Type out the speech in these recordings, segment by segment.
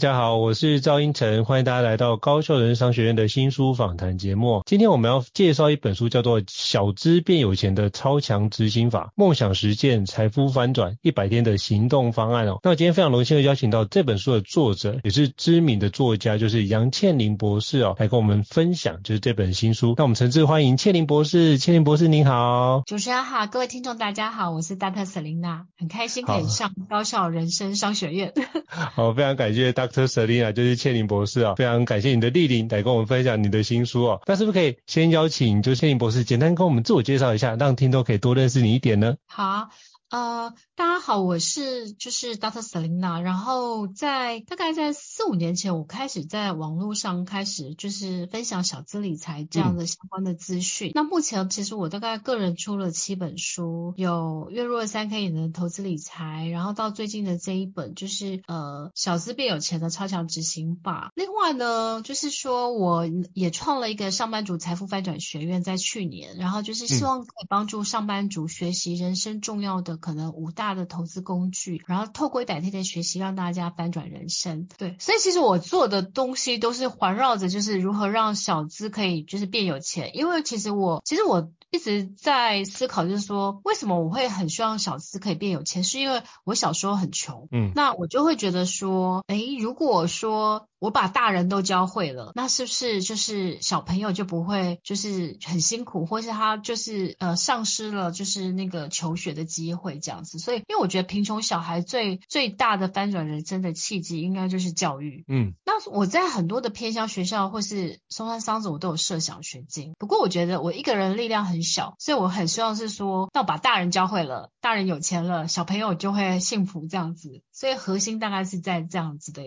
家好，我是赵英成，欢迎大家来到高效人生商学院的新书访谈节目。今天我们要介绍一本书，叫做《小资变有钱的超强执行法：梦想实现，财富翻转一百天的行动方案》哦。那我今天非常荣幸的邀请到这本书的作者，也是知名的作家，就是杨倩玲博士哦，来跟我们分享就是这本新书。那我们诚挚欢迎倩玲博士，倩玲博士您好。主持人好，各位听众大家好，我是 Dr. Selena，很开心可以上高校人生商学院。好，非常感谢。Dr. Selena 就是倩玲博士啊，非常感谢你的莅临来跟我们分享你的新书哦。那是不是可以先邀请就倩玲博士简单跟我们自我介绍一下，让听众可以多认识你一点呢？好。呃，大家好，我是就是 Dr. Selina 然后在大概在四五年前，我开始在网络上开始就是分享小资理财这样的相关的资讯。嗯、那目前其实我大概个人出了七本书，有月入三 K 以内的投资理财，然后到最近的这一本就是呃小资变有钱的超强执行法。另外呢，就是说我也创了一个上班族财富翻转学院，在去年，然后就是希望可以帮助上班族学习人生重要的。可能五大的投资工具，然后透过一百天的学习，让大家翻转人生。对，所以其实我做的东西都是环绕着，就是如何让小资可以就是变有钱。因为其实我，其实我一直在思考，就是说为什么我会很希望小资可以变有钱，是因为我小时候很穷，嗯，那我就会觉得说，诶，如果说。我把大人都教会了，那是不是就是小朋友就不会就是很辛苦，或是他就是呃丧失了就是那个求学的机会这样子？所以，因为我觉得贫穷小孩最最大的翻转人生的契机，应该就是教育。嗯，那我在很多的偏乡学校或是松山桑子，我都有设奖学金。不过，我觉得我一个人力量很小，所以我很希望是说，那我把大人教会了，大人有钱了，小朋友就会幸福这样子。所以核心大概是在这样子的，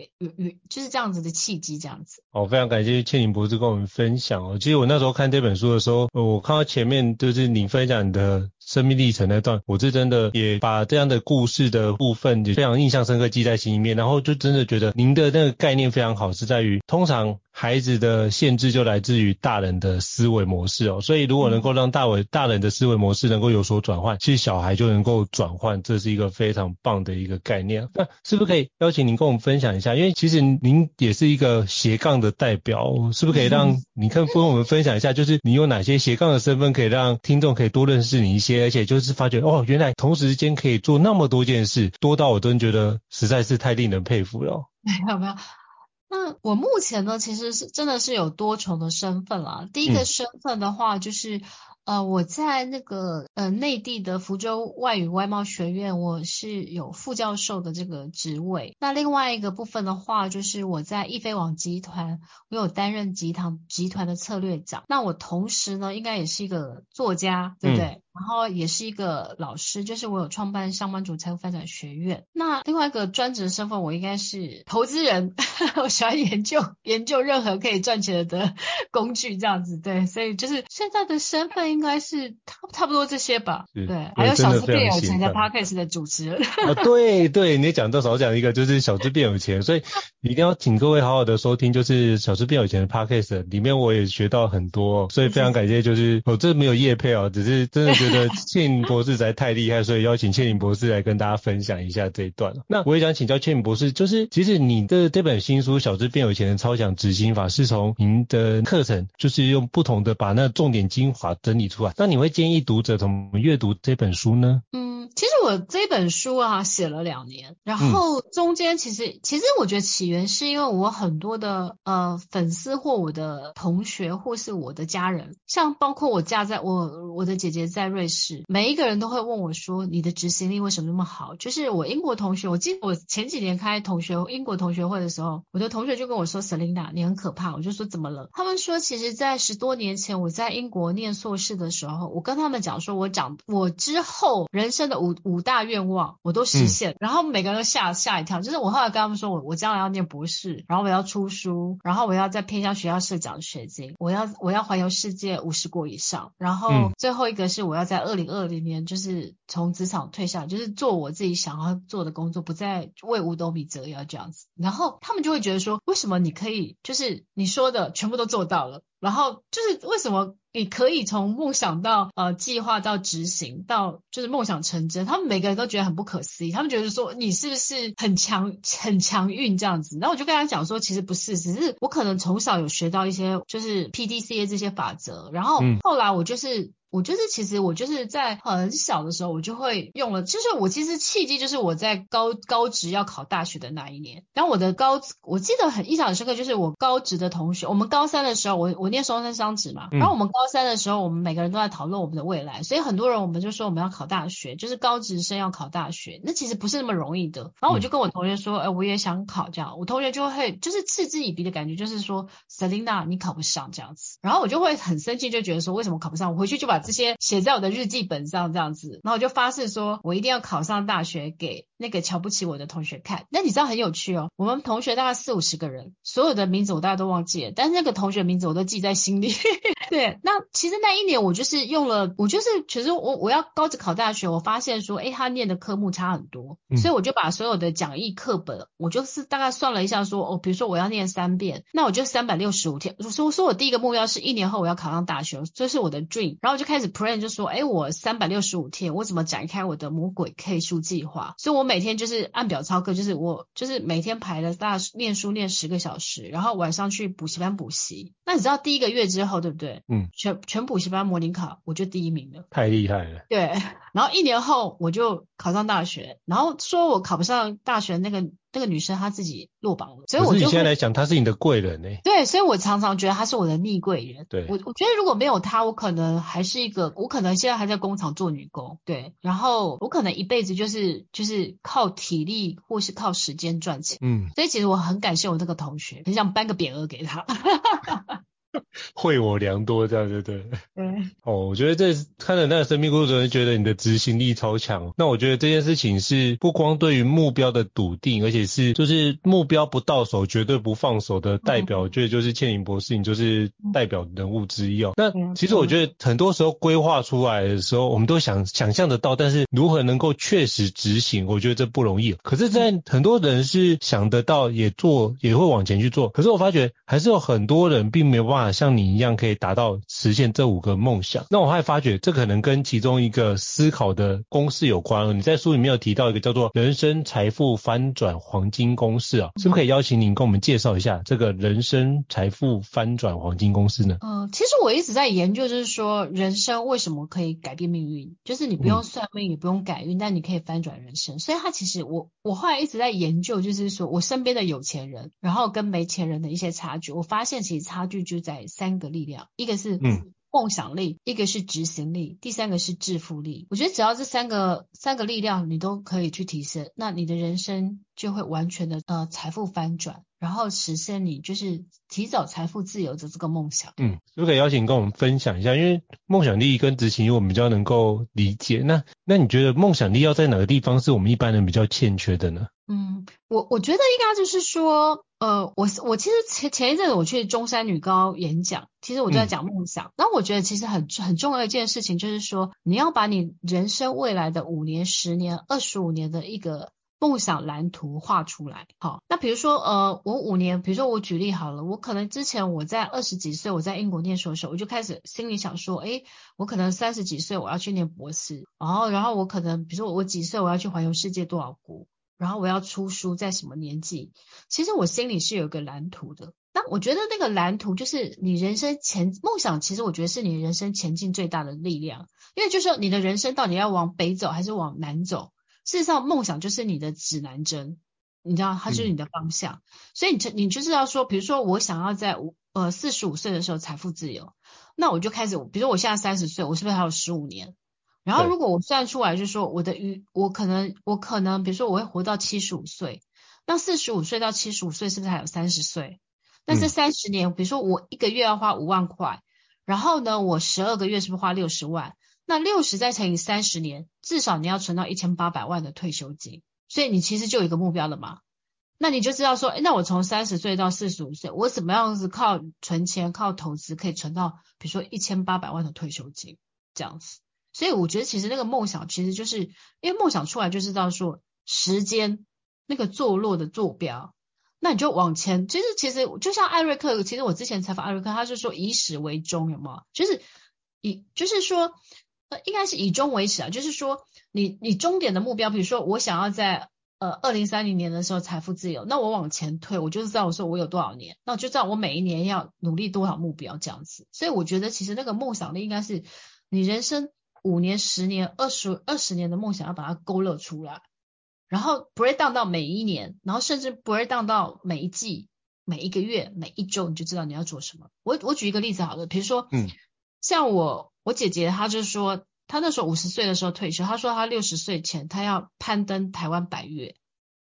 就是这样子的契机这样子。哦，非常感谢倩玲博士跟我们分享哦。其实我那时候看这本书的时候，我看到前面就是你分享的生命历程那段，我是真的也把这样的故事的部分也非常印象深刻记在心里面，然后就真的觉得您的那个概念非常好，是在于通常。孩子的限制就来自于大人的思维模式哦，所以如果能够让大伟大人的思维模式能够有所转换，其实小孩就能够转换，这是一个非常棒的一个概念。那是不是可以邀请您跟我们分享一下？因为其实您也是一个斜杠的代表，是不是可以让你跟跟我们分享一下，就是你有哪些斜杠的身份，可以让听众可以多认识你一些，而且就是发觉哦，原来同时间可以做那么多件事，多到我真觉得实在是太令人佩服了。没有没有。那我目前呢，其实是真的是有多重的身份了。第一个身份的话，就是、嗯、呃，我在那个呃内地的福州外语外贸学院，我是有副教授的这个职位。那另外一个部分的话，就是我在易飞网集团，我有担任集团集团的策略长。那我同时呢，应该也是一个作家，对不对？嗯然后也是一个老师，就是我有创办上班族财务发展学院。那另外一个专职身份，我应该是投资人，我喜欢研究研究任何可以赚钱的工具，这样子对。所以就是现在的身份应该是差差不多这些吧。对，还有小资变有钱的 Podcast 的主持人。啊，对对，你讲到少讲一个，就是小资变有钱，所以一定要请各位好好的收听，就是小资变有钱的 Podcast 里面我也学到很多，所以非常感谢，就是我这没有业配哦，只是真的。觉得倩玲博士实在太厉害，所以邀请倩玲博士来跟大家分享一下这一段。那我也想请教倩玲博士，就是其实你的这本新书《小资变有钱的超强执行法》是从您的课程，就是用不同的把那重点精华整理出来。那你会建议读者怎么阅读这本书呢？这本书啊写了两年，然后中间其实、嗯、其实我觉得起源是因为我很多的呃粉丝或我的同学或是我的家人，像包括我嫁在我我的姐姐在瑞士，每一个人都会问我说，你的执行力为什么那么好？就是我英国同学，我记得我前几年开同学英国同学会的时候，我的同学就跟我说，Selina 你很可怕，我就说怎么了？他们说其实在十多年前我在英国念硕士的时候，我跟他们讲说我讲我之后人生的五五大愿望我都实现，嗯、然后每个人都吓吓一跳。就是我后来跟他们说我我将来要念博士，然后我要出书，然后我要在偏向学校设奖学金，我要我要环游世界五十国以上，然后最后一个是我要在二零二零年就是从职场退下，就是做我自己想要做的工作，不再为五斗米折腰这样子。然后他们就会觉得说，为什么你可以就是你说的全部都做到了？然后就是为什么你可以从梦想到呃计划到执行到就是梦想成真，他们每个人都觉得很不可思议，他们觉得说你是不是很强很强运这样子？然后我就跟他讲说，其实不是，只是我可能从小有学到一些就是 PDCA 这些法则，然后后来我就是。我就是，其实我就是在很小的时候，我就会用了。就是我其实契机就是我在高高职要考大学的那一年。然后我的高，我记得很印象很深刻，就是我高职的同学，我们高三的时候，我我念双生双职嘛。然后我们高三的时候，我们每个人都在讨论我们的未来，所以很多人我们就说我们要考大学，就是高职生要考大学，那其实不是那么容易的。然后我就跟我同学说，哎，我也想考这样。我同学就会就是嗤之以鼻的感觉，就是说，Selina 你考不上这样子。然后我就会很生气，就觉得说为什么考不上？我回去就把这些写在我的日记本上，这样子，然后我就发誓说，我一定要考上大学，给那个瞧不起我的同学看。那你知道很有趣哦，我们同学大概四五十个人，所有的名字我大概都忘记了，但是那个同学名字我都记在心里。对，那其实那一年我就是用了，我就是其实我我要高职考大学，我发现说，哎，他念的科目差很多，所以我就把所有的讲义课本，我就是大概算了一下说，哦，比如说我要念三遍，那我就三百六十五天。我说说我第一个目标是一年后我要考上大学，这是我的 dream，然后我就开始 plan。就说，哎，我三百六十五天，我怎么展开我的魔鬼 K 数计划？所以我每天就是按表操课，就是我就是每天排了大念书念十个小时，然后晚上去补习班补习。那你知道第一个月之后，对不对？嗯，全全补习班模拟考，我就第一名了，太厉害了。对，然后一年后我就考上大学，然后说我考不上大学那个。那个女生她自己落榜了，所以我就你现在来讲，她是你的贵人呢、欸。对，所以我常常觉得她是我的逆贵人。对，我我觉得如果没有她，我可能还是一个，我可能现在还在工厂做女工。对，然后我可能一辈子就是就是靠体力或是靠时间赚钱。嗯，所以其实我很感谢我那个同学，很想颁个匾额给他。惠我良多，这样对不对？嗯。哦，我觉得这看了那个生命故事，人觉得你的执行力超强。那我觉得这件事情是不光对于目标的笃定，而且是就是目标不到手绝对不放手的代表。我觉得就是倩影博士，你就是代表人物之一哦。那其实我觉得很多时候规划出来的时候，我们都想想象得到，但是如何能够确实执行，我觉得这不容易。可是，在很多人是想得到，也做，也会往前去做。可是我发觉还是有很多人并没有办法。像你一样可以达到实现这五个梦想，那我还发觉这可能跟其中一个思考的公式有关。你在书里面有提到一个叫做“人生财富翻转黄金公式”啊，是不是可以邀请您跟我们介绍一下这个人生财富翻转黄金公式呢？嗯，其实我一直在研究，就是说人生为什么可以改变命运，就是你不用算命，也不用改运，但你可以翻转人生。所以他其实我我后来一直在研究，就是说我身边的有钱人，然后跟没钱人的一些差距，我发现其实差距就在。三个力量，一个是梦想力，嗯、一个是执行力，第三个是致富力。我觉得只要这三个三个力量你都可以去提升，那你的人生就会完全的呃财富翻转，然后实现你就是提早财富自由的这个梦想。嗯，就可以邀请跟我们分享一下，因为梦想力跟执行力我们比较能够理解。那那你觉得梦想力要在哪个地方是我们一般人比较欠缺的呢？嗯，我我觉得应该就是说。呃，我我其实前前一阵子我去中山女高演讲，其实我就在讲梦想。那、嗯、我觉得其实很很重要的一件事情就是说，你要把你人生未来的五年、十年、二十五年的一个梦想蓝图画出来。好，那比如说呃，我五年，比如说我举例好了，我可能之前我在二十几岁我在英国念书的时候，我就开始心里想说，诶，我可能三十几岁我要去念博士，然后然后我可能比如说我几岁我要去环游世界多少国。然后我要出书，在什么年纪？其实我心里是有个蓝图的。那我觉得那个蓝图就是你人生前梦想，其实我觉得是你人生前进最大的力量。因为就是说你的人生到底要往北走还是往南走，事实上，梦想就是你的指南针，你知道，它就是你的方向。嗯、所以你就你就是要说，比如说我想要在五呃四十五岁的时候财富自由，那我就开始，比如说我现在三十岁，我是不是还有十五年？然后如果我算出来，就是说我的余，我可能我可能，比如说我会活到七十五岁，那四十五岁到七十五岁是不是还有三十岁？那这三十年，嗯、比如说我一个月要花五万块，然后呢，我十二个月是不是花六十万？那六十再乘以三十年，至少你要存到一千八百万的退休金。所以你其实就有一个目标了嘛？那你就知道说，诶，那我从三十岁到四十五岁，我怎么样子靠存钱、靠投资可以存到，比如说一千八百万的退休金这样子。所以我觉得其实那个梦想其实就是因为梦想出来就知道说时间那个坐落的坐标，那你就往前。其实其实就像艾瑞克，其实我之前采访艾瑞克，他是说以始为终，有没有？就是以就是说应该是以终为始啊，就是说你你终点的目标，比如说我想要在呃二零三零年的时候财富自由，那我往前推，我就是知道我说我有多少年，那我就知道我每一年要努力多少目标这样子。所以我觉得其实那个梦想力应该是你人生。五年、十年、二十二十年的梦想要把它勾勒出来，然后 break down 到每一年，然后甚至 break down 到每一季、每一个月、每一周，你就知道你要做什么。我我举一个例子好了，比如说，嗯，像我我姐姐，她就说，她那时候五十岁的时候退休，她说她六十岁前她要攀登台湾百越，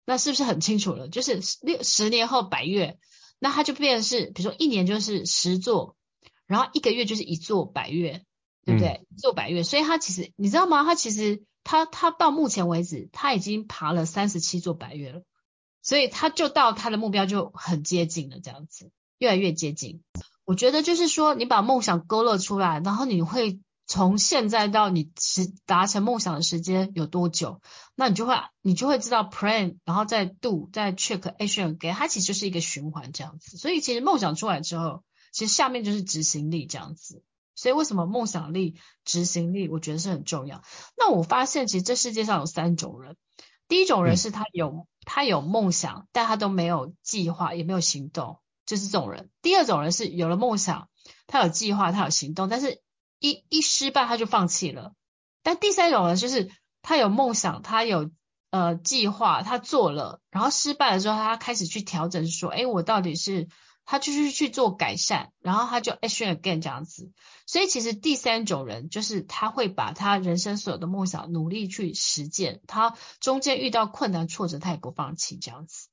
那是不是很清楚了？就是六十年后百越，那她就变成是，比如说一年就是十座，然后一个月就是一座百越。对不对？一座百越，所以她其实你知道吗？她其实她她到目前为止她已经爬了三十七座百越了，所以他就到他的目标就很接近了，这样子越来越接近。我觉得就是说，你把梦想勾勒出来，然后你会从现在到你实达成梦想的时间有多久，那你就会你就会知道 plan，然后再 do，再 check action again，它其实就是一个循环这样子。所以其实梦想出来之后，其实下面就是执行力这样子。所以为什么梦想力、执行力，我觉得是很重要。那我发现其实这世界上有三种人，第一种人是他有、嗯、他有梦想，但他都没有计划，也没有行动，就是这种人。第二种人是有了梦想，他有计划，他有行动，但是一一失败他就放弃了。但第三种人就是他有梦想，他有呃计划，他做了，然后失败了之后，他开始去调整，说，诶，我到底是。他就是去做改善，然后他就 action again 这样子。所以其实第三种人就是他会把他人生所有的梦想努力去实践，他中间遇到困难挫折他也不放弃这样子。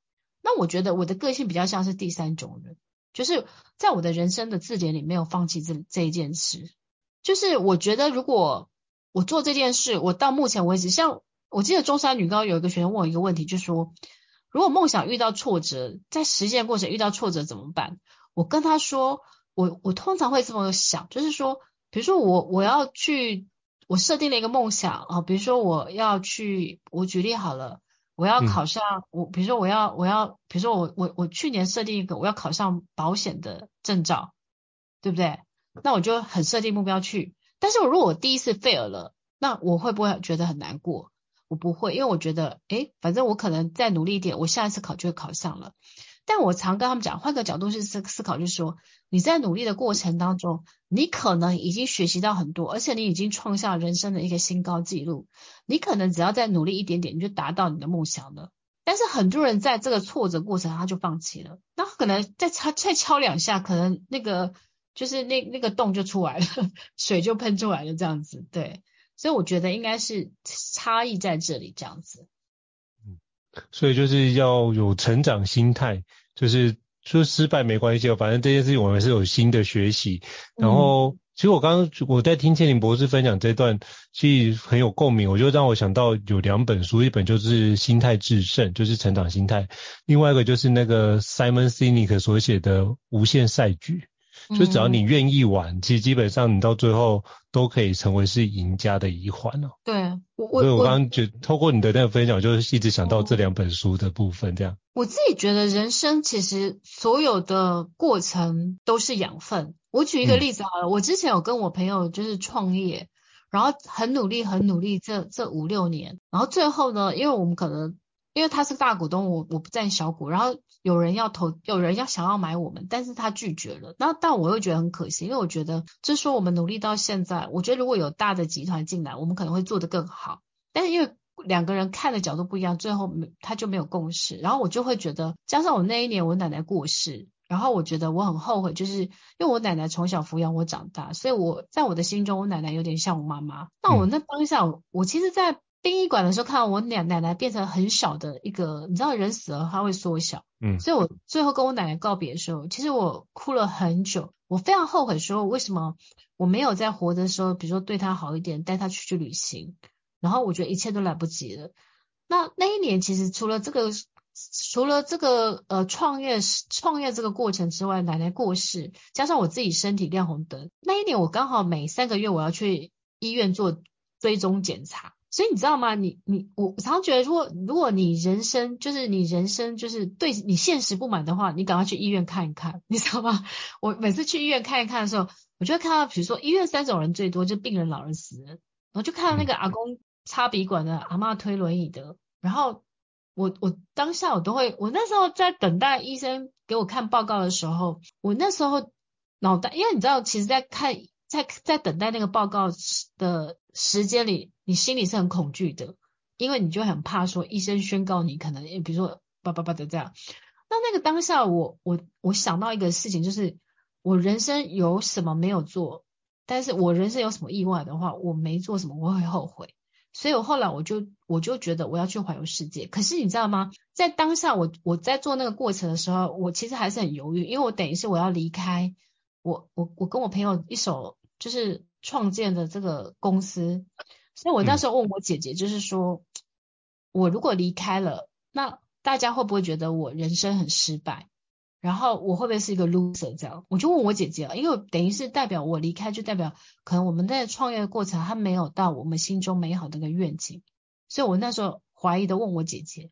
我觉得我的个性比较像是第三种人，就是在我的人生的字典里没有放弃这这一件事。就是我觉得如果我做这件事，我到目前为止，像我记得中山女高有一个学生问我一个问题，就说。如果梦想遇到挫折，在实践过程遇到挫折怎么办？我跟他说，我我通常会这么想，就是说，比如说我我要去，我设定了一个梦想啊，比如说我要去，我举例好了，我要考上，嗯、我比如说我要我要，比如说我我我去年设定一个我要考上保险的证照，对不对？那我就很设定目标去，但是我如果我第一次 fail 了，那我会不会觉得很难过？我不会，因为我觉得，诶，反正我可能再努力一点，我下一次考就会考上了。但我常跟他们讲，换个角度去思思考，就是说你在努力的过程当中，你可能已经学习到很多，而且你已经创下人生的一个新高纪录。你可能只要再努力一点点，你就达到你的梦想了。但是很多人在这个挫折过程他就放弃了，那可能再敲再敲两下，可能那个就是那那个洞就出来了，水就喷出来了，这样子，对。所以我觉得应该是差异在这里这样子。嗯，所以就是要有成长心态，就是说失败没关系，反正这件事情我们是有新的学习。然后，其实我刚刚我在听千林博士分享这段，其实很有共鸣，我就让我想到有两本书，一本就是《心态制胜》，就是成长心态；另外一个就是那个 Simon Sinek 所写的《无限赛局》。就只要你愿意玩，嗯、其实基本上你到最后都可以成为是赢家的一环哦。对，我所以我刚刚就透过你的那个分享，就是一直想到这两本书的部分，这样。我自己觉得人生其实所有的过程都是养分。我举一个例子好了，嗯、我之前有跟我朋友就是创业，然后很努力很努力这这五六年，然后最后呢，因为我们可能。因为他是大股东，我我不占小股，然后有人要投，有人要想要买我们，但是他拒绝了。那但我又觉得很可惜，因为我觉得，就是说我们努力到现在，我觉得如果有大的集团进来，我们可能会做得更好。但是因为两个人看的角度不一样，最后没他就没有共识。然后我就会觉得，加上我那一年我奶奶过世，然后我觉得我很后悔，就是因为我奶奶从小抚养我长大，所以我在我的心中，我奶奶有点像我妈妈。那我那当下，我其实，在殡仪馆的时候看到我奶奶奶变成很小的一个，你知道人死了他会缩小，嗯，所以我最后跟我奶奶告别的时候，其实我哭了很久，我非常后悔说为什么我没有在活的时候，比如说对她好一点，带她出去旅行，然后我觉得一切都来不及了。那那一年其实除了这个，除了这个呃创业创业这个过程之外，奶奶过世，加上我自己身体亮红灯，那一年我刚好每三个月我要去医院做追踪检查。所以你知道吗？你你我常常觉得，如果如果你人生就是你人生就是对你现实不满的话，你赶快去医院看一看，你知道吗？我每次去医院看一看的时候，我就会看到，比如说医院三种人最多，就病人、老人、死人，然后就看到那个阿公插鼻管的，阿嬷推轮椅的，然后我我当下我都会，我那时候在等待医生给我看报告的时候，我那时候脑袋，因为你知道，其实在看在在等待那个报告的时间里。你心里是很恐惧的，因为你就很怕说医生宣告你可能，比如说叭叭叭的这样。那那个当下我，我我我想到一个事情，就是我人生有什么没有做，但是我人生有什么意外的话，我没做什么，我会后悔。所以我后来我就我就觉得我要去环游世界。可是你知道吗？在当下我我在做那个过程的时候，我其实还是很犹豫，因为我等于是我要离开我我我跟我朋友一手就是创建的这个公司。所以我那时候问我姐姐，就是说，我如果离开了，那大家会不会觉得我人生很失败？然后我会不会是一个 loser？这样，我就问我姐姐，因为等于是代表我离开，就代表可能我们在创业的过程还没有到我们心中美好的一个愿景。所以我那时候怀疑的问我姐姐，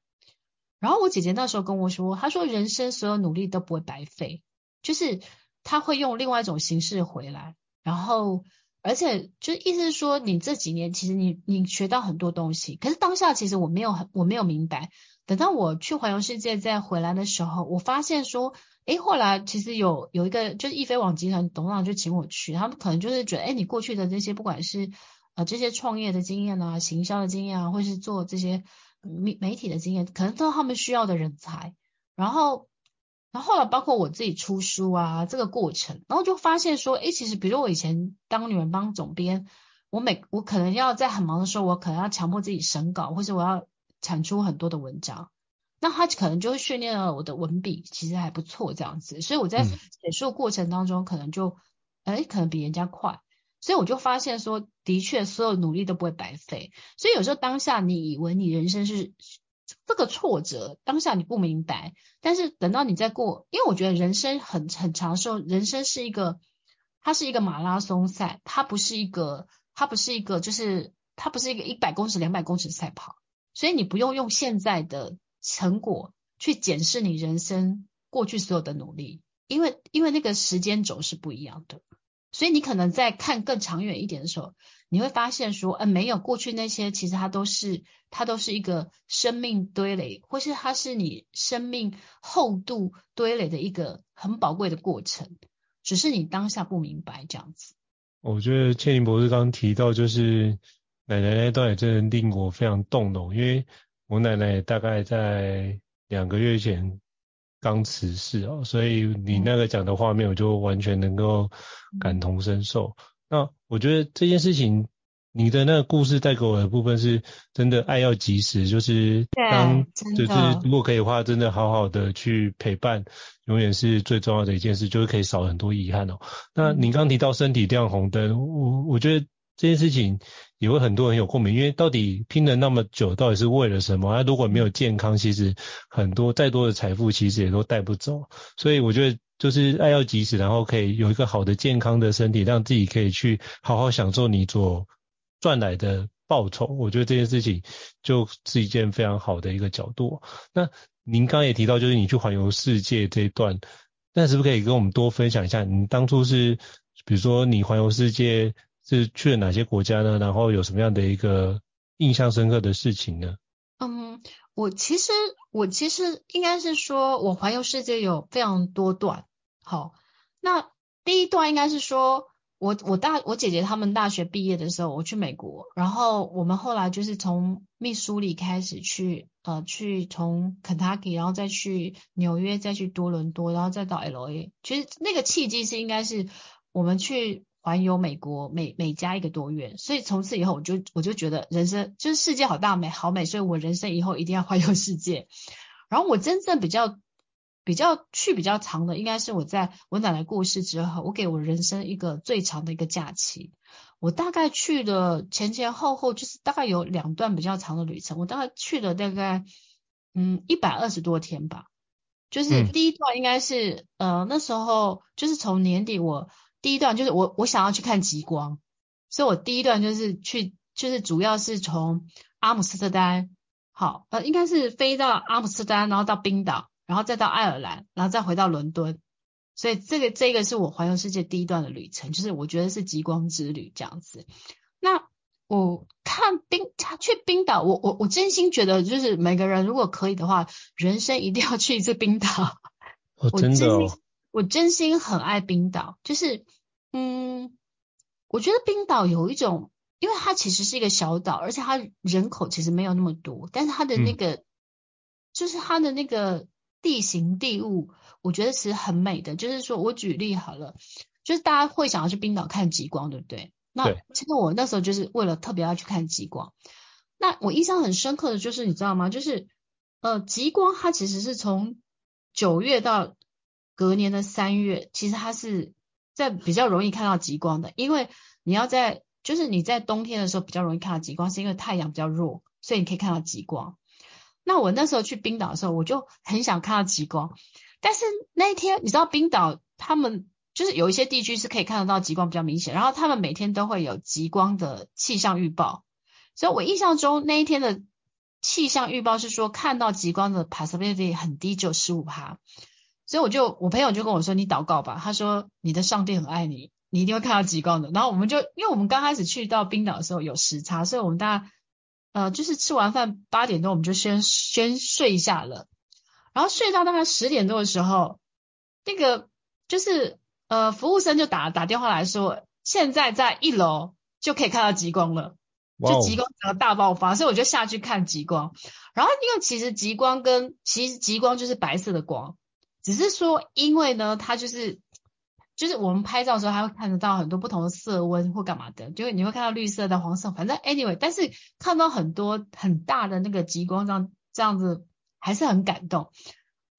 然后我姐姐那时候跟我说，她说人生所有努力都不会白费，就是她会用另外一种形式回来，然后。而且就意思是说，你这几年其实你你学到很多东西，可是当下其实我没有很我没有明白。等到我去环游世界再回来的时候，我发现说，诶，后来其实有有一个就是易飞网集团董事长就请我去，他们可能就是觉得，诶，你过去的这些不管是呃这些创业的经验啊、行销的经验啊，或是做这些媒媒体的经验，可能都是他们需要的人才，然后。然后后来包括我自己出书啊，这个过程，然后就发现说，哎，其实比如我以前当女人帮总编，我每我可能要在很忙的时候，我可能要强迫自己审稿，或者我要产出很多的文章，那他可能就会训练了我的文笔，其实还不错这样子，所以我在写书过程当中可能就，诶，可能比人家快，所以我就发现说，的确所有努力都不会白费，所以有时候当下你以为你人生是。这个挫折当下你不明白，但是等到你再过，因为我觉得人生很很长寿，人生是一个，它是一个马拉松赛，它不是一个，它不是一个，就是它不是一个一百公尺、两百公尺赛跑，所以你不用用现在的成果去检视你人生过去所有的努力，因为因为那个时间轴是不一样的，所以你可能在看更长远一点的时候。你会发现说，呃，没有过去那些，其实它都是，它都是一个生命堆垒，或是它是你生命厚度堆垒的一个很宝贵的过程，只是你当下不明白这样子。我觉得千灵博士刚刚提到，就是奶奶那段也真的令我非常动容，因为我奶奶大概在两个月前刚辞世哦，所以你那个讲的画面，我就完全能够感同身受。嗯那我觉得这件事情，你的那个故事带给我的部分是真的爱要及时，就是当就是如果可以的话，真的好好的去陪伴，永远是最重要的一件事，就是可以少很多遗憾哦。那你刚提到身体亮红灯，我我觉得这件事情也会很多人有共鸣，因为到底拼了那么久，到底是为了什么？那如果没有健康，其实很多再多的财富其实也都带不走。所以我觉得。就是爱要及时，然后可以有一个好的健康的身体，让自己可以去好好享受你所赚来的报酬。我觉得这件事情就是一件非常好的一个角度。那您刚刚也提到，就是你去环游世界这一段，那是不是可以跟我们多分享一下？你当初是，比如说你环游世界是去了哪些国家呢？然后有什么样的一个印象深刻的事情呢？嗯，我其实我其实应该是说，我环游世界有非常多段。好，那第一段应该是说，我我大我姐姐他们大学毕业的时候，我去美国，然后我们后来就是从密苏里开始去，呃，去从肯塔基，然后再去纽约，再去多伦多，然后再到 LA。其实那个契机是应该是我们去环游美国每每家一个多月，所以从此以后我就我就觉得人生就是世界好大美好美，所以我人生以后一定要环游世界。然后我真正比较。比较去比较长的，应该是我在我奶奶过世之后，我给我人生一个最长的一个假期。我大概去了前前后后，就是大概有两段比较长的旅程。我大概去了大概嗯一百二十多天吧。就是第一段应该是、嗯、呃那时候就是从年底我第一段就是我我想要去看极光，所以我第一段就是去就是主要是从阿姆斯特丹，好呃应该是飞到阿姆斯特丹，然后到冰岛。然后再到爱尔兰，然后再回到伦敦，所以这个这个是我环游世界第一段的旅程，就是我觉得是极光之旅这样子。那我看冰，他去冰岛，我我我真心觉得，就是每个人如果可以的话，人生一定要去一次冰岛。哦，真的哦。我真心很爱冰岛，就是嗯，我觉得冰岛有一种，因为它其实是一个小岛，而且它人口其实没有那么多，但是它的那个，嗯、就是它的那个。地形地物，我觉得其实很美的。就是说我举例好了，就是大家会想要去冰岛看极光，对不对？那其实我那时候就是为了特别要去看极光。那我印象很深刻的就是你知道吗？就是呃，极光它其实是从九月到隔年的三月，其实它是在比较容易看到极光的，因为你要在就是你在冬天的时候比较容易看到极光，是因为太阳比较弱，所以你可以看到极光。那我那时候去冰岛的时候，我就很想看到极光，但是那一天你知道冰岛他们就是有一些地区是可以看得到极光比较明显，然后他们每天都会有极光的气象预报，所以我印象中那一天的气象预报是说看到极光的 possibility 很低，就十五趴，所以我就我朋友就跟我说，你祷告吧，他说你的上帝很爱你，你一定会看到极光的。然后我们就因为我们刚开始去到冰岛的时候有时差，所以我们大家。呃，就是吃完饭八点多，我们就先先睡一下了，然后睡到大概十点多的时候，那个就是呃服务生就打打电话来说，现在在一楼就可以看到极光了，就极光整个大爆发，所以我就下去看极光。然后因为其实极光跟其实极光就是白色的光，只是说因为呢，它就是。就是我们拍照的时候，还会看得到很多不同的色温或干嘛的，就是你会看到绿色的、黄色，反正 anyway，但是看到很多很大的那个极光，这样这样子还是很感动。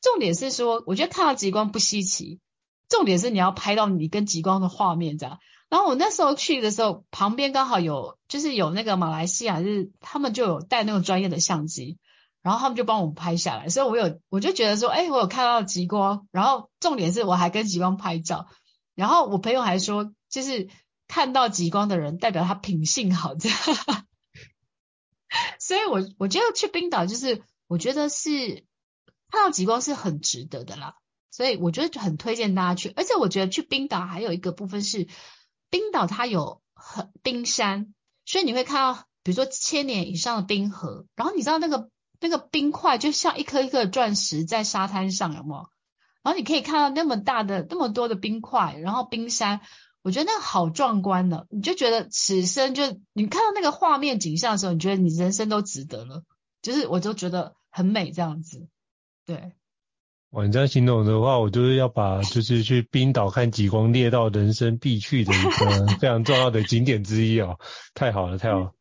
重点是说，我觉得看到极光不稀奇，重点是你要拍到你跟极光的画面这样。然后我那时候去的时候，旁边刚好有就是有那个马来西亚就是，他们就有带那种专业的相机，然后他们就帮我们拍下来，所以我有我就觉得说，哎，我有看到极光，然后重点是我还跟极光拍照。然后我朋友还说，就是看到极光的人代表他品性好，这样。所以我我觉得去冰岛就是，我觉得是看到极光是很值得的啦。所以我觉得很推荐大家去，而且我觉得去冰岛还有一个部分是，冰岛它有很冰山，所以你会看到，比如说千年以上的冰河，然后你知道那个那个冰块就像一颗一颗的钻石在沙滩上，有没有？然后你可以看到那么大的、那么多的冰块，然后冰山，我觉得那个好壮观的，你就觉得此生就你看到那个画面景象的时候，你觉得你人生都值得了，就是我就觉得很美这样子。对，哇，你这样形容的话，我就是要把就是去冰岛看极光列到人生必去的一个 非常重要的景点之一哦，太好了，太好了。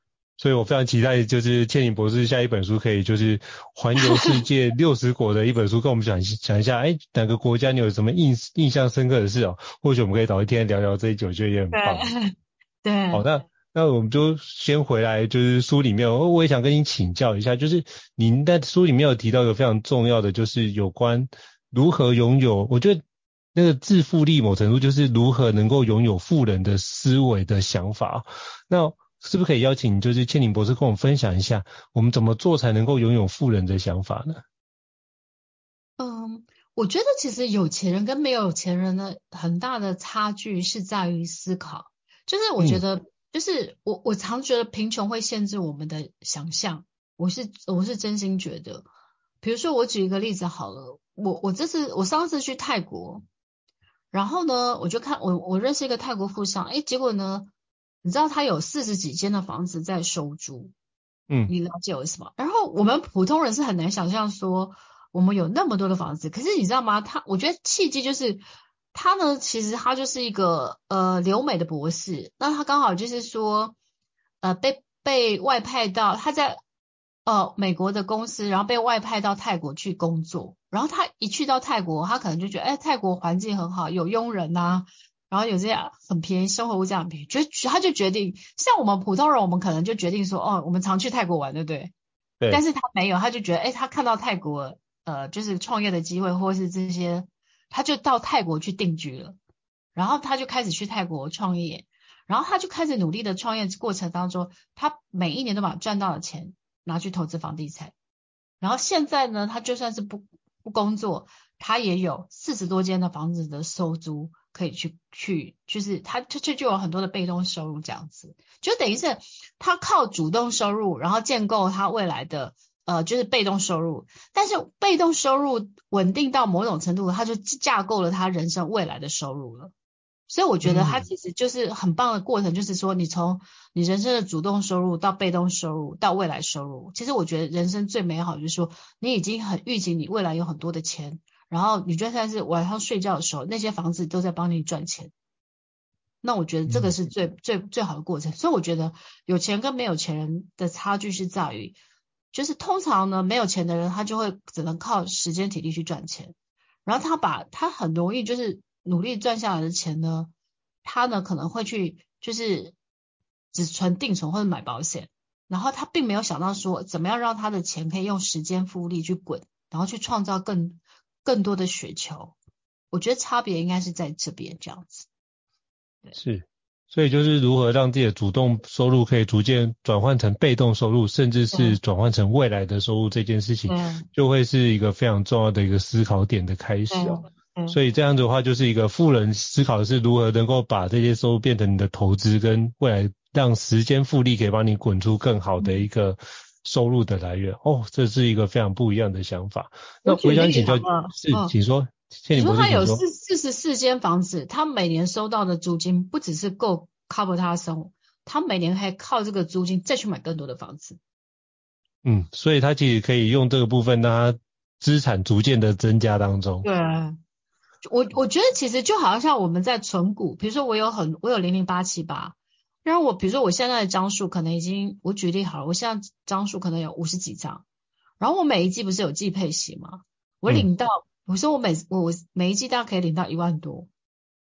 所以我非常期待，就是倩影博士下一本书可以就是环游世界 六十国的一本书，跟我们讲讲一下，哎，哪个国家你有什么印印象深刻的事哦？或许我们可以找一天聊聊这一集，我觉得也很棒。对，好，那那我们就先回来，就是书里面，我也想跟你请教一下，就是您在书里面有提到一个非常重要的，就是有关如何拥有，我觉得那个自富力某程度就是如何能够拥有富人的思维的想法。那是不是可以邀请就是千玲博士跟我们分享一下，我们怎么做才能够拥有富人的想法呢？嗯，我觉得其实有钱人跟没有钱人的很大的差距是在于思考。就是我觉得，嗯、就是我我常觉得贫穷会限制我们的想象。我是我是真心觉得，比如说我举一个例子好了，我我这次我上次去泰国，然后呢，我就看我我认识一个泰国富商，哎，结果呢，你知道他有四十几间的房子在收租，嗯，你了解我意思吗？然后我们普通人是很难想象说我们有那么多的房子，可是你知道吗？他我觉得契机就是他呢，其实他就是一个呃留美的博士，那他刚好就是说呃被被外派到他在。呃，美国的公司，然后被外派到泰国去工作，然后他一去到泰国，他可能就觉得，哎，泰国环境很好，有佣人呐、啊，然后有这样很便宜，生活物价很便宜，决他就决定，像我们普通人，我们可能就决定说，哦，我们常去泰国玩，对不对？对。但是他没有，他就觉得，哎，他看到泰国，呃，就是创业的机会，或是这些，他就到泰国去定居了，然后他就开始去泰国创业，然后他就开始努力的创业过程当中，他每一年都把赚到的钱。拿去投资房地产，然后现在呢，他就算是不不工作，他也有四十多间的房子的收租可以去去，就是他他就就有很多的被动收入这样子，就等于是他靠主动收入，然后建构他未来的呃就是被动收入，但是被动收入稳定到某种程度，他就架构了他人生未来的收入了。所以我觉得他其实就是很棒的过程，就是说你从你人生的主动收入到被动收入到未来收入，其实我觉得人生最美好就是说你已经很预计你未来有很多的钱，然后你就算是晚上睡觉的时候，那些房子都在帮你赚钱。那我觉得这个是最最最好的过程。所以我觉得有钱跟没有钱人的差距是在于，就是通常呢没有钱的人他就会只能靠时间体力去赚钱，然后他把他很容易就是。努力赚下来的钱呢，他呢可能会去就是只存定存或者买保险，然后他并没有想到说怎么样让他的钱可以用时间复利去滚，然后去创造更更多的雪球。我觉得差别应该是在这边这样子。对。是，所以就是如何让自己的主动收入可以逐渐转换成被动收入，甚至是转换成未来的收入这件事情，就会是一个非常重要的一个思考点的开始哦。所以这样子的话，就是一个富人思考的是如何能够把这些收入变成你的投资，跟未来让时间复利可以帮你滚出更好的一个收入的来源。哦，这是一个非常不一样的想法。那我想请教，是，请说。你说他有四四十四间房子，他每年收到的租金不只是够 cover 他的生活，他每年还靠这个租金再去买更多的房子。嗯，所以他其实可以用这个部分让他资产逐渐的增加当中。对。我我觉得其实就好像像我们在存股，比如说我有很我有零零八七八，然后我比如说我现在的张数可能已经我举例好了，我现在张数可能有五十几张，然后我每一季不是有季配息吗？我领到，嗯、我说我每我我每一季大概可以领到一万多，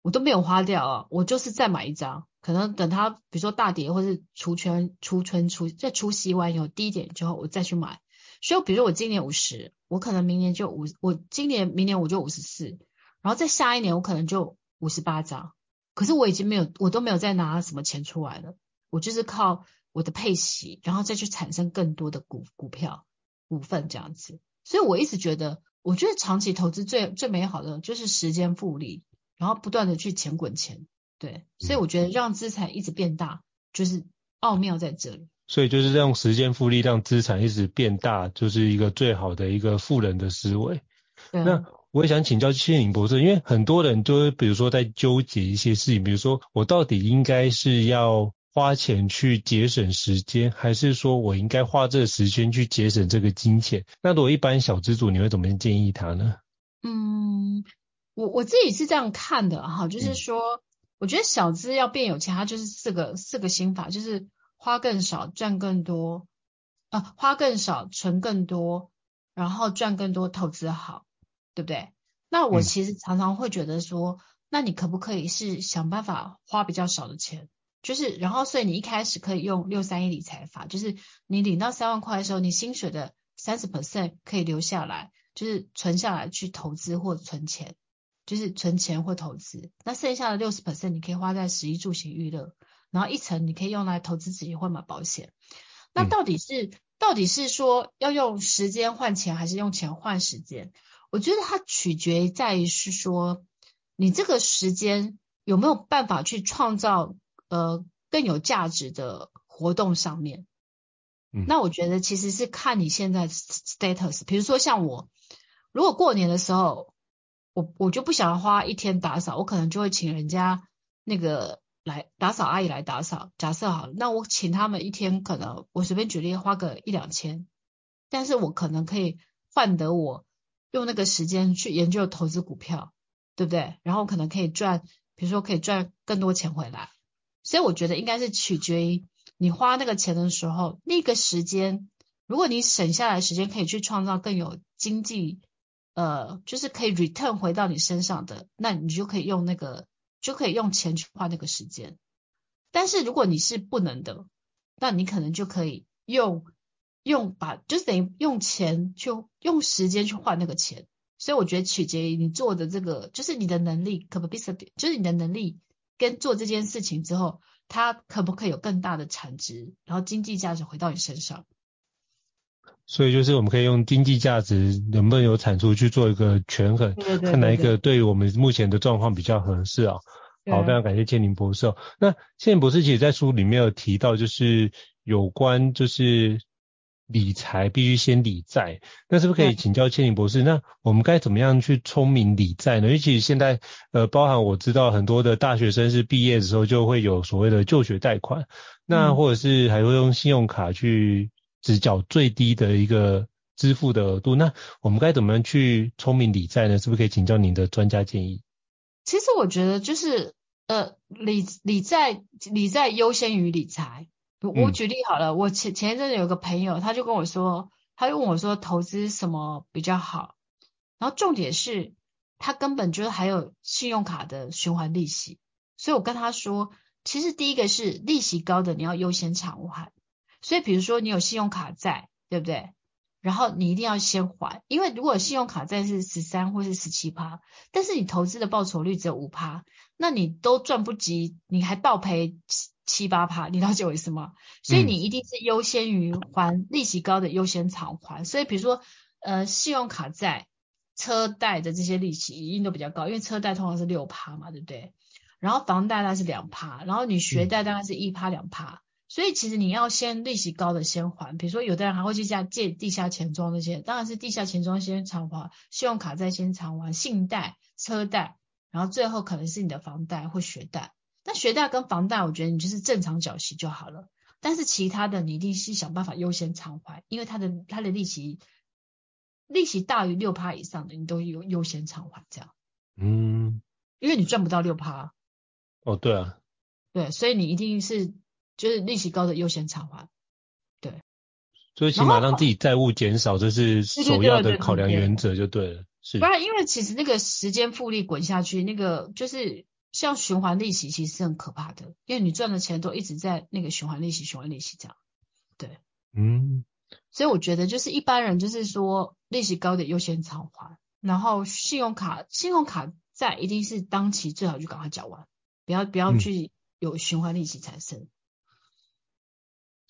我都没有花掉啊，我就是再买一张，可能等它比如说大跌或是除权除春除在除息完以后低一点之后我再去买，所以比如说我今年五十，我可能明年就五，我今年明年我就五十四。然后再下一年我可能就五十八张，可是我已经没有，我都没有再拿什么钱出来了，我就是靠我的配息，然后再去产生更多的股股票股份这样子。所以我一直觉得，我觉得长期投资最最美好的就是时间复利，然后不断的去钱滚钱。对，所以我觉得让资产一直变大，就是奥妙在这里。所以就是用时间复利让资产一直变大，就是一个最好的一个富人的思维。对。那我也想请教谢颖博士，因为很多人都比如说在纠结一些事情，比如说我到底应该是要花钱去节省时间，还是说我应该花这个时间去节省这个金钱？那如果一般小资主，你会怎么建议他呢？嗯，我我自己是这样看的哈，就是说，我觉得小资要变有钱，它就是四个四个心法，就是花更少赚更多，啊，花更少存更多，然后赚更多投资好。对不对？那我其实常常会觉得说，嗯、那你可不可以是想办法花比较少的钱？就是，然后所以你一开始可以用六三一理财法，就是你领到三万块的时候，你薪水的三十 percent 可以留下来，就是存下来去投资或存钱，就是存钱或投资。那剩下的六十 percent 你可以花在食衣住行娱乐，然后一层你可以用来投资自己或买保险。那到底是、嗯、到底是说要用时间换钱，还是用钱换时间？我觉得它取决在于是说，你这个时间有没有办法去创造呃更有价值的活动上面。嗯。那我觉得其实是看你现在 status，比如说像我，如果过年的时候我我就不想花一天打扫，我可能就会请人家那个来打扫阿姨来打扫。假设好了，那我请他们一天，可能我随便举例花个一两千，但是我可能可以换得我用那个时间去研究投资股票，对不对？然后可能可以赚，比如说可以赚更多钱回来。所以我觉得应该是取决于你花那个钱的时候，那个时间，如果你省下来时间可以去创造更有经济。呃，就是可以 return 回到你身上的，那你就可以用那个，就可以用钱去换那个时间。但是如果你是不能的，那你可能就可以用用把，就是等于用钱去用时间去换那个钱。所以我觉得取决于你做的这个，就是你的能力可不可以，就是你的能力跟做这件事情之后，它可不可以有更大的产值，然后经济价值回到你身上。所以就是我们可以用经济价值能不能有产出去做一个权衡，对对对对，看哪一个对于我们目前的状况比较合适啊。好，非常感谢千林博士哦。那千林博士其实在书里面有提到，就是有关就是理财必须先理债，那是不是可以请教千里博士？那我们该怎么样去聪明理债呢？因为其实现在呃，包含我知道很多的大学生是毕业的时候就会有所谓的就学贷款，那或者是还会用信用卡去。只缴最低的一个支付的额度，那我们该怎么样去聪明理债呢？是不是可以请教您的专家建议？其实我觉得就是呃理理债理债优先于理财。我我举例好了，嗯、我前前一阵子有个朋友，他就跟我说，他就问我说投资什么比较好？然后重点是他根本就是还有信用卡的循环利息，所以我跟他说，其实第一个是利息高的你要优先偿还。所以，比如说你有信用卡债，对不对？然后你一定要先还，因为如果信用卡债是十三或是十七趴，但是你投资的报酬率只有五趴，那你都赚不及，你还倒赔七七八趴，你了解我意思吗？所以你一定是优先于还利息高的优先偿还。所以，比如说呃，信用卡债、车贷的这些利息一定都比较高，因为车贷通常是六趴嘛，对不对？然后房贷大概是两趴，然后你学贷大概是一趴两趴。所以其实你要先利息高的先还，比如说有的人还会去借借地下钱庄那些，当然是地下钱庄先偿还，信用卡再先偿还，信贷、车贷，然后最后可能是你的房贷或学贷。那学贷跟房贷，我觉得你就是正常缴息就好了。但是其他的你一定是想办法优先偿还，因为它的它的利息利息大于六趴以上的，你都优优先偿还这样。嗯，因为你赚不到六趴。哦，对啊。对，所以你一定是。就是利息高的优先偿还，对，所以起码让自己债务减少，这是首要的考量原则就对了。是，不然因为其实那个时间复利滚下去，那个就是像循环利息，其实是很可怕的，因为你赚的钱都一直在那个循环利息、循环利息这样。对，嗯，所以我觉得就是一般人就是说利息高的优先偿还，然后信用卡信用卡债一定是当期最好就赶快缴完，不要不要去有循环利息产生。嗯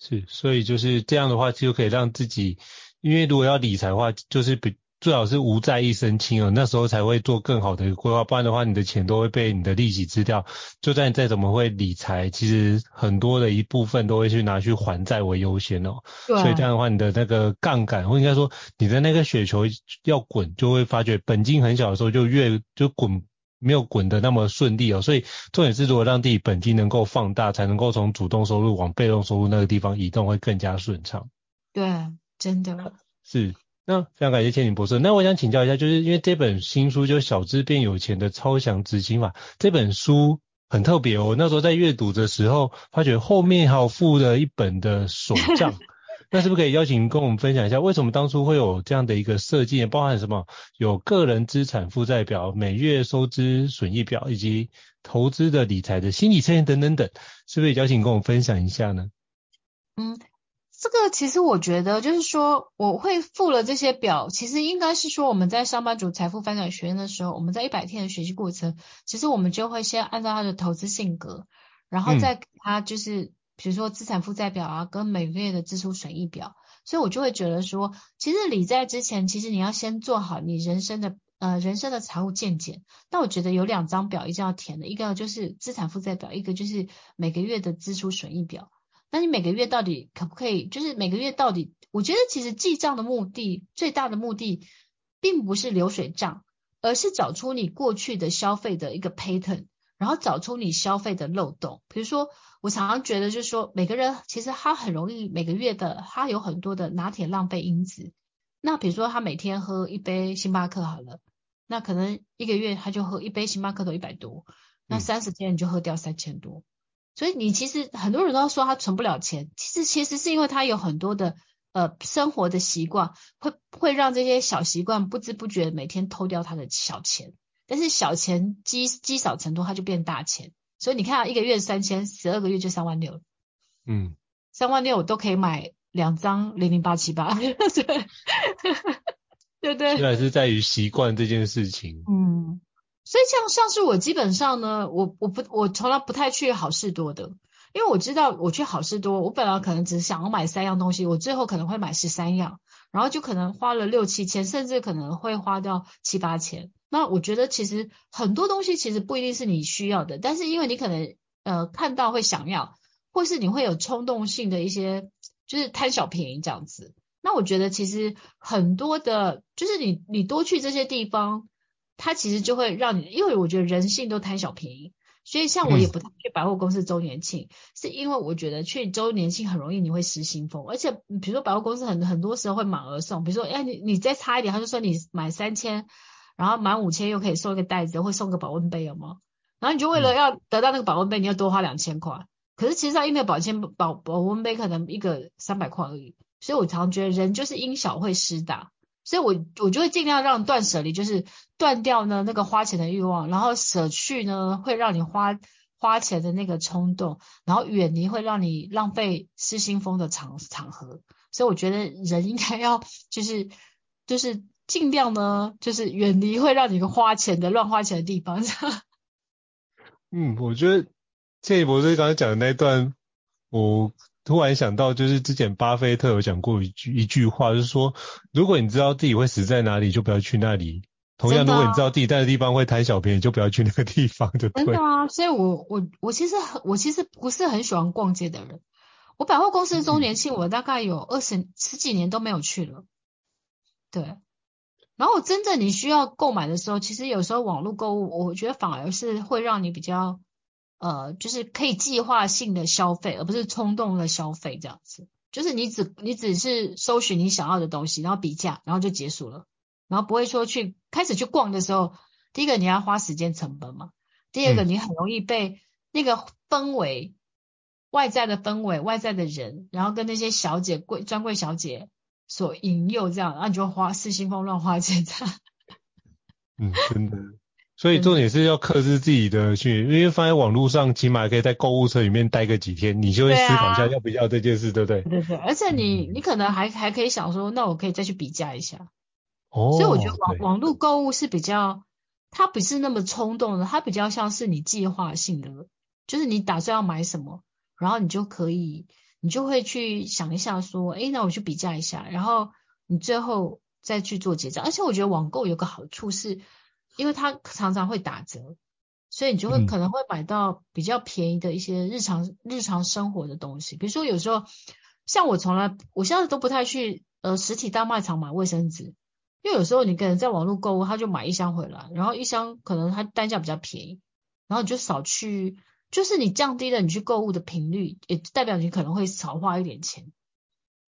是，所以就是这样的话，就可以让自己，因为如果要理财的话，就是比最好是无债一身轻哦，那时候才会做更好的一个规划，不然的话，你的钱都会被你的利息吃掉。就算你再怎么会理财，其实很多的一部分都会去拿去还债为优先哦。对。所以这样的话，你的那个杠杆，或应该说你的那个雪球要滚，就会发觉本金很小的时候就越就滚。没有滚得那么顺利哦，所以重点是如果让自己本金能够放大，才能够从主动收入往被动收入那个地方移动，会更加顺畅。对，真的。是，那非常感谢千玲博士。那我想请教一下，就是因为这本新书就是《小资变有钱的超强执行法》，这本书很特别哦。那时候在阅读的时候，发觉后面还有附了一本的手账。那是不是可以邀请跟我们分享一下，为什么当初会有这样的一个设计？包含什么？有个人资产负债表、每月收支损益表，以及投资的理财的心理测验等等等，是不是邀请跟我们分享一下呢？嗯，这个其实我觉得就是说，我会附了这些表，其实应该是说我们在上班族财富翻转学院的时候，我们在一百天的学习过程，其实我们就会先按照他的投资性格，然后再给他就是。嗯比如说资产负债表啊，跟每个月的支出损益表，所以我就会觉得说，其实理财之前，其实你要先做好你人生的呃人生的财务健检。但我觉得有两张表一定要填的，一个就是资产负债表，一个就是每个月的支出损益表。那你每个月到底可不可以？就是每个月到底，我觉得其实记账的目的最大的目的，并不是流水账，而是找出你过去的消费的一个 pattern，然后找出你消费的漏洞。比如说，我常常觉得就是说，每个人其实他很容易每个月的他有很多的拿铁浪费因子。那比如说他每天喝一杯星巴克好了，那可能一个月他就喝一杯星巴克都一百多，那三十天你就喝掉三千多。所以你其实很多人都说他存不了钱，其实其实是因为他有很多的呃生活的习惯，会会让这些小习惯不知不觉每天偷掉他的小钱，但是小钱积积少成多，它就变大钱。所以你看，一个月三千，十二个月就三万六，嗯，三万六我都可以买两张零零八七八，对对对，现在是在于习惯这件事情，嗯。所以像像是我基本上呢，我我不我从来不太去好事多的，因为我知道我去好事多，我本来可能只是想要买三样东西，我最后可能会买十三样，然后就可能花了六七千，甚至可能会花掉七八千。那我觉得其实很多东西其实不一定是你需要的，但是因为你可能呃看到会想要，或是你会有冲动性的一些就是贪小便宜这样子。那我觉得其实很多的，就是你你多去这些地方。它其实就会让你，因为我觉得人性都贪小便宜，所以像我也不太去百货公司周年庆，嗯、是因为我觉得去周年庆很容易你会失心疯，而且比如说百货公司很很多时候会满额送，比如说哎你你再差一点，他就说你买三千，然后满五千又可以送一个袋子，会送个保温杯，有吗？然后你就为了要得到那个保温杯，你要多花两千块，可是其实它因为保鲜保保温杯可能一个三百块而已，所以我常常觉得人就是因小会失大。所以我，我我就会尽量让断舍离，就是断掉呢那个花钱的欲望，然后舍去呢会让你花花钱的那个冲动，然后远离会让你浪费失心疯的场场合。所以我觉得人应该要就是就是尽量呢就是远离会让你花钱的乱花钱的地方。嗯，我觉得谢博士刚才讲的那一段，我。突然想到，就是之前巴菲特有讲过一句一句话，就是说，如果你知道自己会死在哪里，就不要去那里。同样，如果你知道自己待的地方会贪小便宜，就不要去那个地方，就对。真的啊，所以我我我其实我其实不是很喜欢逛街的人。我百货公司周年庆，我大概有二十十几年都没有去了。对。然后真正你需要购买的时候，其实有时候网络购物，我觉得反而是会让你比较。呃，就是可以计划性的消费，而不是冲动的消费这样子。就是你只你只是搜寻你想要的东西，然后比价，然后就结束了，然后不会说去开始去逛的时候，第一个你要花时间成本嘛，第二个你很容易被那个氛围、嗯、外在的氛围、外在的人，然后跟那些小姐贵专柜小姐所引诱，这样，然后你就花失心疯乱花钱这样。嗯，真的。所以重点是要克制自己的去，因为放在网络上，起码可以在购物车里面待个几天，你就会思考一下要不要这件事，对不对？对对，而且你你可能还还可以想说，那我可以再去比价一下。哦。所以我觉得网网络购物是比较，它不是那么冲动的，它比较像是你计划性的，就是你打算要买什么，然后你就可以，你就会去想一下说，诶，那我去比价一下，然后你最后再去做结账。而且我觉得网购有个好处是。因为它常常会打折，所以你就会可能会买到比较便宜的一些日常、嗯、日常生活的东西。比如说有时候，像我从来我现在都不太去呃实体大卖场买卫生纸，因为有时候你可能在网络购物，他就买一箱回来，然后一箱可能它单价比较便宜，然后你就少去，就是你降低了你去购物的频率，也代表你可能会少花一点钱。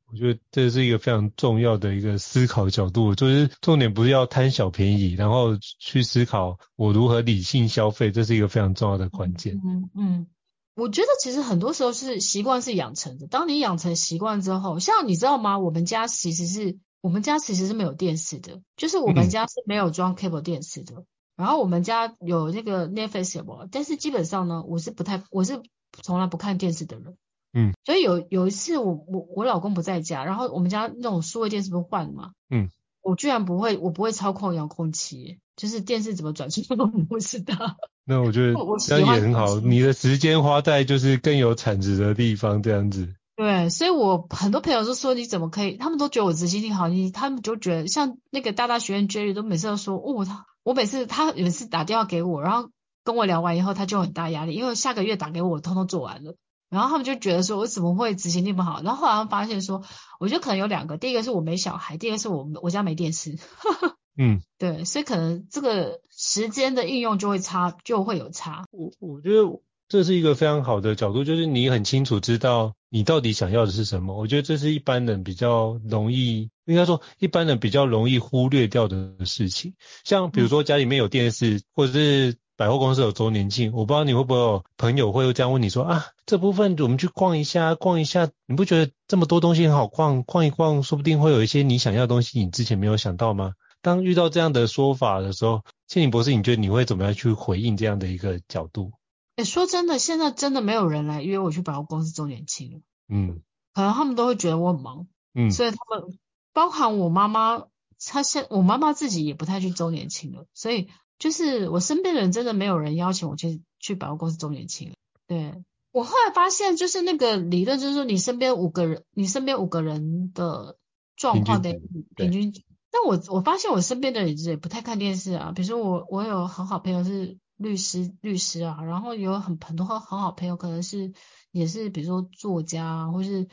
我觉得这是一个非常重要的一个思考角度，就是重点不是要贪小便宜，然后去思考我如何理性消费，这是一个非常重要的关键。嗯嗯，我觉得其实很多时候是习惯是养成的，当你养成习惯之后，像你知道吗？我们家其实是我们家其实是没有电视的，就是我们家是没有装 cable 电视的，嗯、然后我们家有那个 Netflix，但是基本上呢，我是不太，我是从来不看电视的人。嗯，所以有有一次我我我老公不在家，然后我们家那种数位电视不是换了吗？嗯，我居然不会，我不会操控遥控器，就是电视怎么转出去都不知道。那我觉得 这样也很好，你的时间花在就是更有产值的地方，这样子。对，所以我很多朋友都说你怎么可以，他们都觉得我执行力好，你他们就觉得像那个大大学院 Jerry 都每次都说，哦他，我每次他有一次打电话给我，然后跟我聊完以后，他就很大压力，因为下个月打给我，我通通做完了。然后他们就觉得说，我怎么会执行力不好？然后后来发现说，我觉得可能有两个，第一个是我没小孩，第二个是我我家没电视。嗯，对，所以可能这个时间的应用就会差，就会有差。我我觉得这是一个非常好的角度，就是你很清楚知道你到底想要的是什么。我觉得这是一般人比较容易，应该说一般人比较容易忽略掉的事情。像比如说家里面有电视，嗯、或者是。百货公司有周年庆，我不知道你会不会有朋友会这样问你说啊，这部分我们去逛一下，逛一下，你不觉得这么多东西很好逛，逛一逛，说不定会有一些你想要的东西，你之前没有想到吗？当遇到这样的说法的时候，倩妮博士，你觉得你会怎么样去回应这样的一个角度？诶，说真的，现在真的没有人来约我去百货公司周年庆了。嗯，可能他们都会觉得我很忙。嗯，所以他们，包含我妈妈，她现我妈妈自己也不太去周年庆了，所以。就是我身边的人真的没有人邀请我去去百货公司周年庆。对，我后来发现，就是那个理论，就是说你身边五个人，你身边五个人的状况的平均。但我我发现我身边的人也不太看电视啊。比如说我我有很好朋友是律师律师啊，然后有很很多很好朋友可能是也是比如说作家啊，或是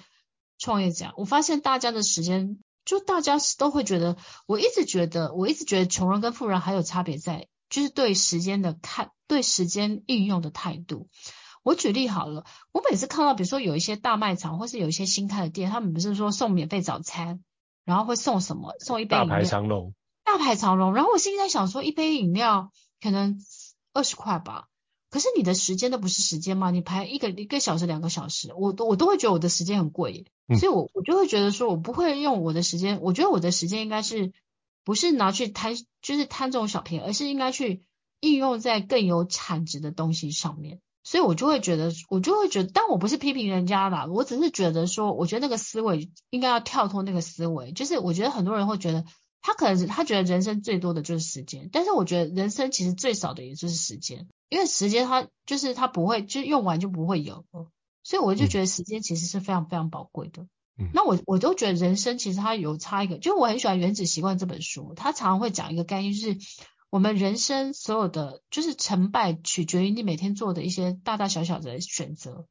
创业家。我发现大家的时间，就大家都会觉得，我一直觉得，我一直觉得穷人跟富人还有差别在。就是对时间的看，对时间应用的态度。我举例好了，我每次看到，比如说有一些大卖场，或是有一些新开的店，他们不是说送免费早餐，然后会送什么？送一杯饮料。大排长龙。大排长龙。然后我心里在想说，一杯饮料可能二十块吧。可是你的时间都不是时间吗？你排一个一个小时、两个小时，我都我都会觉得我的时间很贵，嗯、所以我我就会觉得说，我不会用我的时间。我觉得我的时间应该是。不是拿去贪，就是贪这种小便宜，而是应该去应用在更有产值的东西上面。所以我就会觉得，我就会觉得，但我不是批评人家啦，我只是觉得说，我觉得那个思维应该要跳脱那个思维。就是我觉得很多人会觉得，他可能是他觉得人生最多的就是时间，但是我觉得人生其实最少的也就是时间，因为时间它就是它不会，就用完就不会有，所以我就觉得时间其实是非常非常宝贵的。那我我都觉得人生其实它有差一个，就我很喜欢《原子习惯》这本书，它常常会讲一个概念，就是我们人生所有的就是成败取决于你每天做的一些大大小小的选择。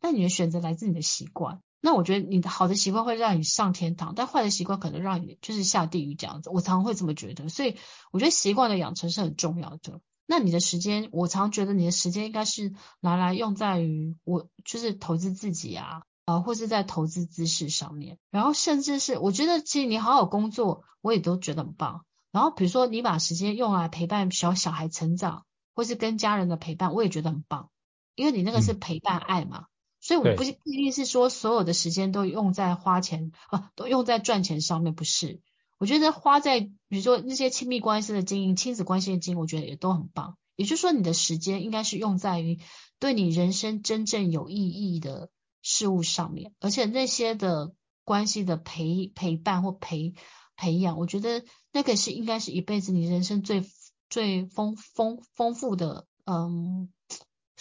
那你的选择来自你的习惯，那我觉得你的好的习惯会让你上天堂，但坏的习惯可能让你就是下地狱这样子。我常常会这么觉得，所以我觉得习惯的养成是很重要的。那你的时间，我常觉得你的时间应该是拿来用在于我就是投资自己啊。啊，或是在投资知识上面，然后甚至是我觉得，其实你好好工作，我也都觉得很棒。然后比如说你把时间用来陪伴小小孩成长，或是跟家人的陪伴，我也觉得很棒，因为你那个是陪伴爱嘛。所以我不不一定是说所有的时间都用在花钱啊，都用在赚钱上面，不是。我觉得花在比如说那些亲密关系的经营、亲子关系的经营，我觉得也都很棒。也就是说，你的时间应该是用在于对你人生真正有意义的。事物上面，而且那些的关系的陪陪伴或培培养，我觉得那个是应该是一辈子你人生最最丰丰丰富的嗯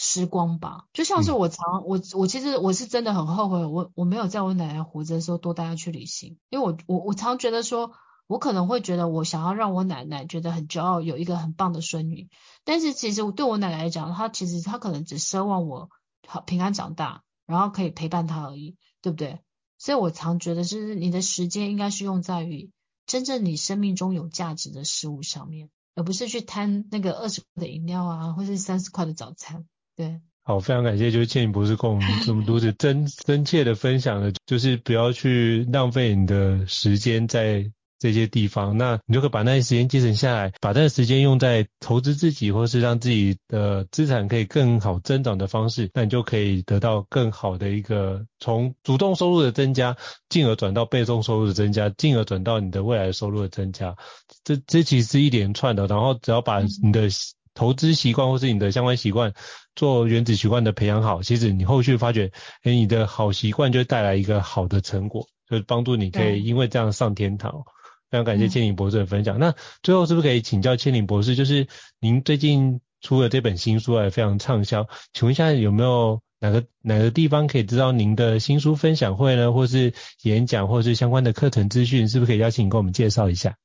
时光吧。就像是我常、嗯、我我其实我是真的很后悔，我我没有在我奶奶活着的时候多带她去旅行，因为我我我常觉得说，我可能会觉得我想要让我奶奶觉得很骄傲，有一个很棒的孙女，但是其实对我奶奶来讲，她其实她可能只奢望我好平安长大。然后可以陪伴她而已，对不对？所以我常觉得，就是你的时间应该是用在于真正你生命中有价值的事物上面，而不是去贪那个二十块的饮料啊，或是三十块的早餐。对，好，非常感谢，就是倩影博士跟我们这么多的真 真切的分享的，就是不要去浪费你的时间在。这些地方，那你就可以把那些时间节省下来，把这个时间用在投资自己，或是让自己的资产可以更好增长的方式，那你就可以得到更好的一个从主动收入的增加，进而转到被动收入的增加，进而转到你的未来的收入的增加。这这其实是一连串的，然后只要把你的投资习惯或是你的相关习惯做原子习惯的培养好，其实你后续发觉，诶，你的好习惯就会带来一个好的成果，就是帮助你可以因为这样上天堂。非常感谢倩妮博士的分享。嗯、那最后是不是可以请教倩妮博士，就是您最近出了这本新书啊，非常畅销，请问一下有没有哪个哪个地方可以知道您的新书分享会呢，或是演讲，或是相关的课程资讯，是不是可以邀请你跟我们介绍一下？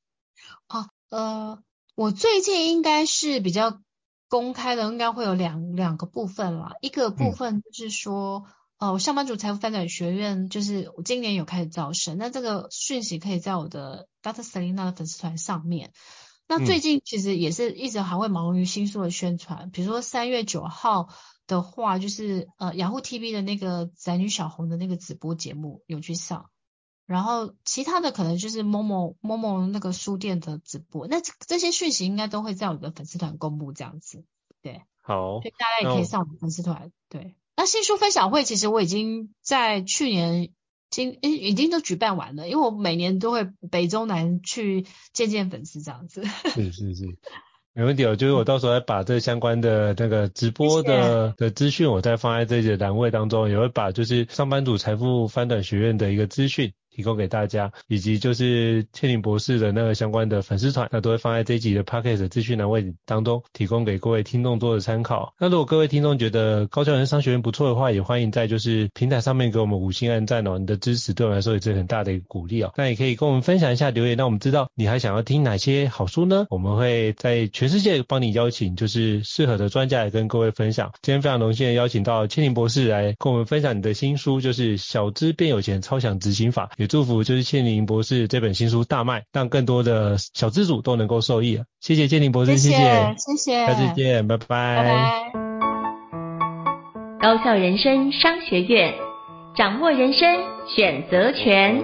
哦，呃，我最近应该是比较公开的，应该会有两两个部分啦，一个部分就是说。嗯哦，我上班族财富发展学院就是我今年有开始招生，那这个讯息可以在我的 Dr. Selina 的粉丝团上面。那最近其实也是一直还会忙于新书的宣传，嗯、比如说三月九号的话，就是呃雅虎 TV 的那个宅女小红的那个直播节目有去上，然后其他的可能就是 Momo Momo 那个书店的直播，那这些讯息应该都会在我们的粉丝团公布这样子，对，好，所以大家也可以上我的粉丝团，对。那新书分享会其实我已经在去年。今诶已经都举办完了，因为我每年都会北中南去见见粉丝这样子。是是是，没问题哦。就是我到时候再把这相关的那个直播的的资讯，我再放在这些栏位当中，也会把就是上班族财富翻转学院的一个资讯。提供给大家，以及就是倩玲博士的那个相关的粉丝团，那都会放在这一集的 Podcast 资讯栏位当中，提供给各位听众做的参考。那如果各位听众觉得高效人商学院不错的话，也欢迎在就是平台上面给我们五星按赞哦，你的支持对我们来说也是很大的一个鼓励哦。那也可以跟我们分享一下留言，让我们知道你还想要听哪些好书呢？我们会在全世界帮你邀请就是适合的专家来跟各位分享。今天非常荣幸的邀请到倩玲博士来跟我们分享你的新书，就是小资变有钱超强执行法。祝福就是倩玲博士这本新书大卖，让更多的小资主都能够受益。谢谢倩玲博士，谢谢，谢谢，下次见，拜拜。拜拜。高校人生商学院，掌握人生选择权。